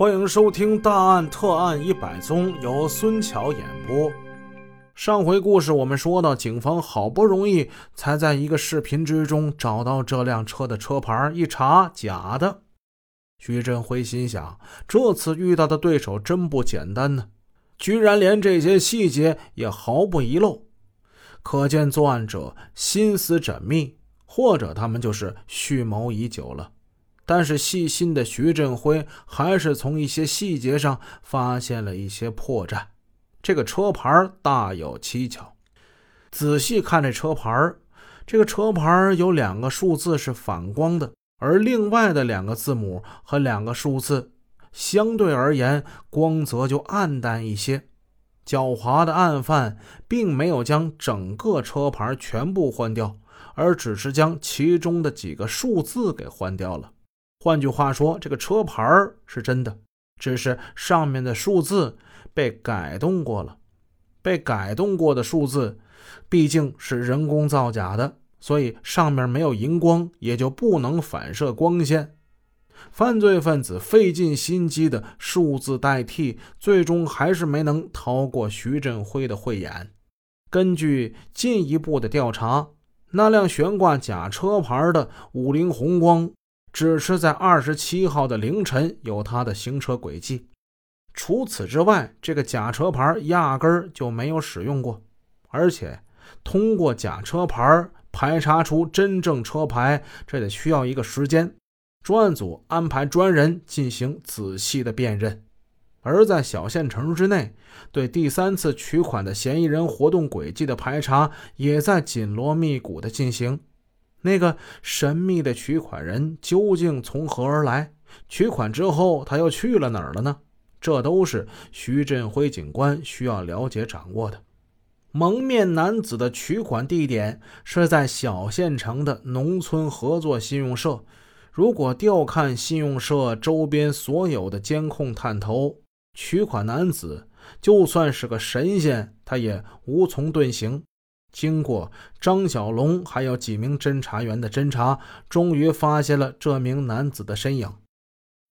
欢迎收听《大案特案一百宗》，由孙桥演播。上回故事我们说到，警方好不容易才在一个视频之中找到这辆车的车牌，一查假的。徐振辉心想，这次遇到的对手真不简单呢，居然连这些细节也毫不遗漏，可见作案者心思缜密，或者他们就是蓄谋已久了。但是细心的徐振辉还是从一些细节上发现了一些破绽。这个车牌大有蹊跷。仔细看这车牌，这个车牌有两个数字是反光的，而另外的两个字母和两个数字相对而言光泽就暗淡一些。狡猾的案犯并没有将整个车牌全部换掉，而只是将其中的几个数字给换掉了。换句话说，这个车牌是真的，只是上面的数字被改动过了。被改动过的数字毕竟是人工造假的，所以上面没有荧光，也就不能反射光线。犯罪分子费尽心机的数字代替，最终还是没能逃过徐振辉的慧眼。根据进一步的调查，那辆悬挂假车牌的五菱宏光。只是在二十七号的凌晨有他的行车轨迹，除此之外，这个假车牌压根儿就没有使用过。而且，通过假车牌排查出真正车牌，这得需要一个时间。专案组安排专人进行仔细的辨认，而在小县城之内，对第三次取款的嫌疑人活动轨迹的排查也在紧锣密鼓的进行。那个神秘的取款人究竟从何而来？取款之后他又去了哪儿了呢？这都是徐振辉警官需要了解掌握的。蒙面男子的取款地点是在小县城的农村合作信用社。如果调看信用社周边所有的监控探头，取款男子就算是个神仙，他也无从遁形。经过张小龙还有几名侦查员的侦查，终于发现了这名男子的身影。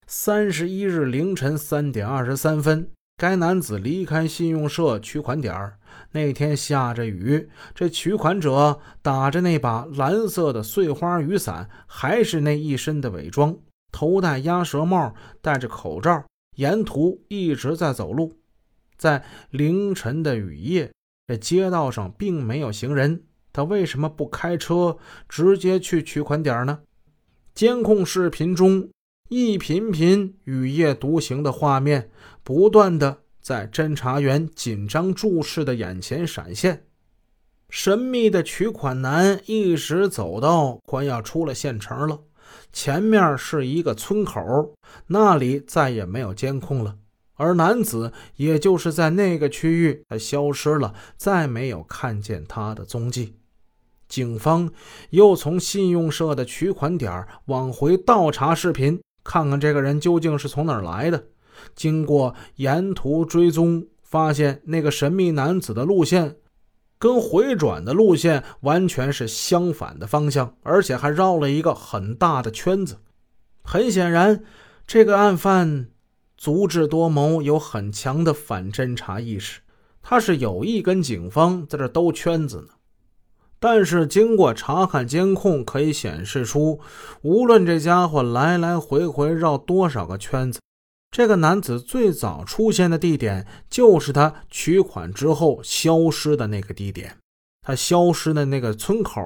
三十一日凌晨三点二十三分，该男子离开信用社取款点那天下着雨，这取款者打着那把蓝色的碎花雨伞，还是那一身的伪装，头戴鸭舌帽，戴着口罩，沿途一直在走路。在凌晨的雨夜。这街道上并没有行人，他为什么不开车直接去取款点呢？监控视频中一频频雨夜独行的画面，不断的在侦查员紧张注视的眼前闪现。神秘的取款男一直走到快要出了县城了，前面是一个村口，那里再也没有监控了。而男子也就是在那个区域，他消失了，再没有看见他的踪迹。警方又从信用社的取款点往回倒查视频，看看这个人究竟是从哪儿来的。经过沿途追踪，发现那个神秘男子的路线跟回转的路线完全是相反的方向，而且还绕了一个很大的圈子。很显然，这个案犯。足智多谋，有很强的反侦查意识，他是有意跟警方在这兜圈子呢。但是经过查看监控，可以显示出，无论这家伙来来回回绕多少个圈子，这个男子最早出现的地点就是他取款之后消失的那个地点。他消失的那个村口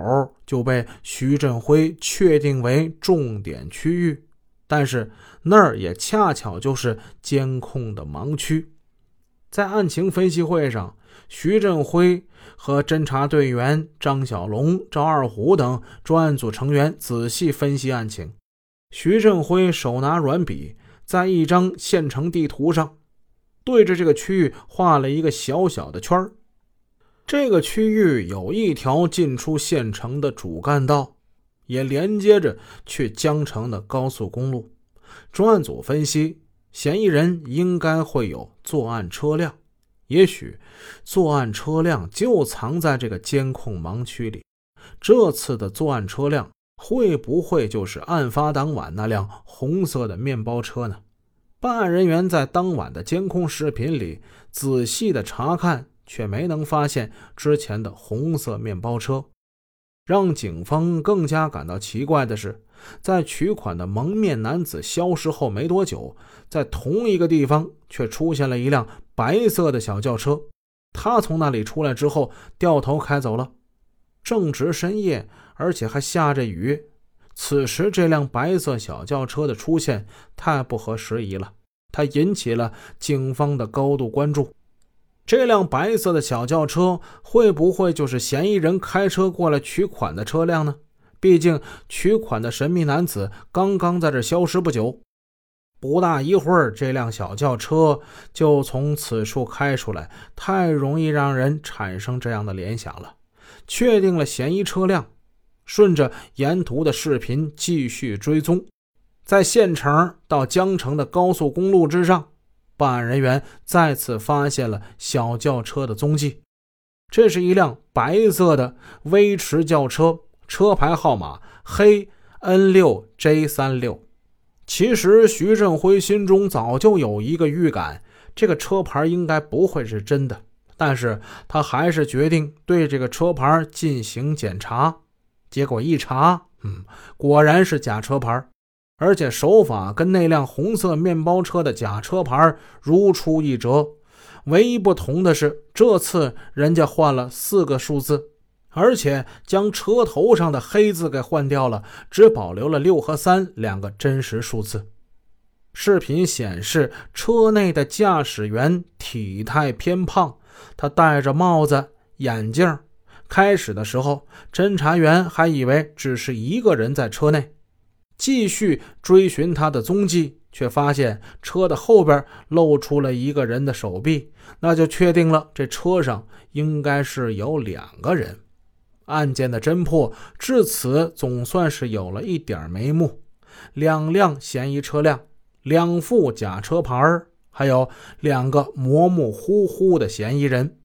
就被徐振辉确定为重点区域。但是那儿也恰巧就是监控的盲区。在案情分析会上，徐振辉和侦查队员张小龙、赵二虎等专案组成员仔细分析案情。徐振辉手拿软笔，在一张县城地图上对着这个区域画了一个小小的圈儿。这个区域有一条进出县城的主干道。也连接着去江城的高速公路。专案组分析，嫌疑人应该会有作案车辆，也许作案车辆就藏在这个监控盲区里。这次的作案车辆会不会就是案发当晚那辆红色的面包车呢？办案人员在当晚的监控视频里仔细的查看，却没能发现之前的红色面包车。让警方更加感到奇怪的是，在取款的蒙面男子消失后没多久，在同一个地方却出现了一辆白色的小轿车。他从那里出来之后，掉头开走了。正值深夜，而且还下着雨。此时，这辆白色小轿车的出现太不合时宜了，它引起了警方的高度关注。这辆白色的小轿车会不会就是嫌疑人开车过来取款的车辆呢？毕竟取款的神秘男子刚刚在这消失不久，不大一会儿，这辆小轿车就从此处开出来，太容易让人产生这样的联想了。确定了嫌疑车辆，顺着沿途的视频继续追踪，在县城到江城的高速公路之上。办案人员再次发现了小轿车的踪迹，这是一辆白色的威驰轿车，车牌号码黑 N 六 J 三六。其实徐振辉心中早就有一个预感，这个车牌应该不会是真的，但是他还是决定对这个车牌进行检查。结果一查，嗯，果然是假车牌。而且手法跟那辆红色面包车的假车牌如出一辙，唯一不同的是，这次人家换了四个数字，而且将车头上的黑字给换掉了，只保留了六和三两个真实数字。视频显示，车内的驾驶员体态偏胖，他戴着帽子、眼镜。开始的时候，侦查员还以为只是一个人在车内。继续追寻他的踪迹，却发现车的后边露出了一个人的手臂，那就确定了这车上应该是有两个人。案件的侦破至此总算是有了一点眉目：两辆嫌疑车辆，两副假车牌还有两个模模糊糊的嫌疑人。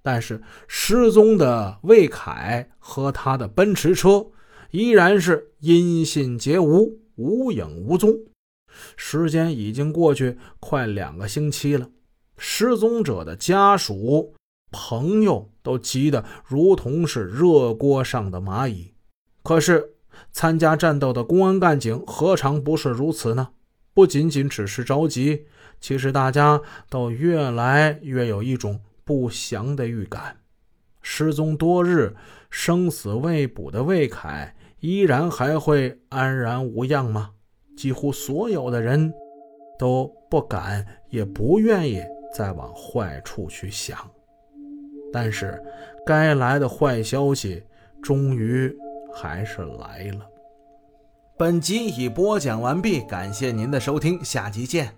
但是失踪的魏凯和他的奔驰车。依然是音信皆无，无影无踪。时间已经过去快两个星期了，失踪者的家属、朋友都急得如同是热锅上的蚂蚁。可是，参加战斗的公安干警何尝不是如此呢？不仅仅只是着急，其实大家都越来越有一种不祥的预感。失踪多日、生死未卜的魏凯。依然还会安然无恙吗？几乎所有的人都不敢，也不愿意再往坏处去想。但是，该来的坏消息终于还是来了。本集已播讲完毕，感谢您的收听，下集见。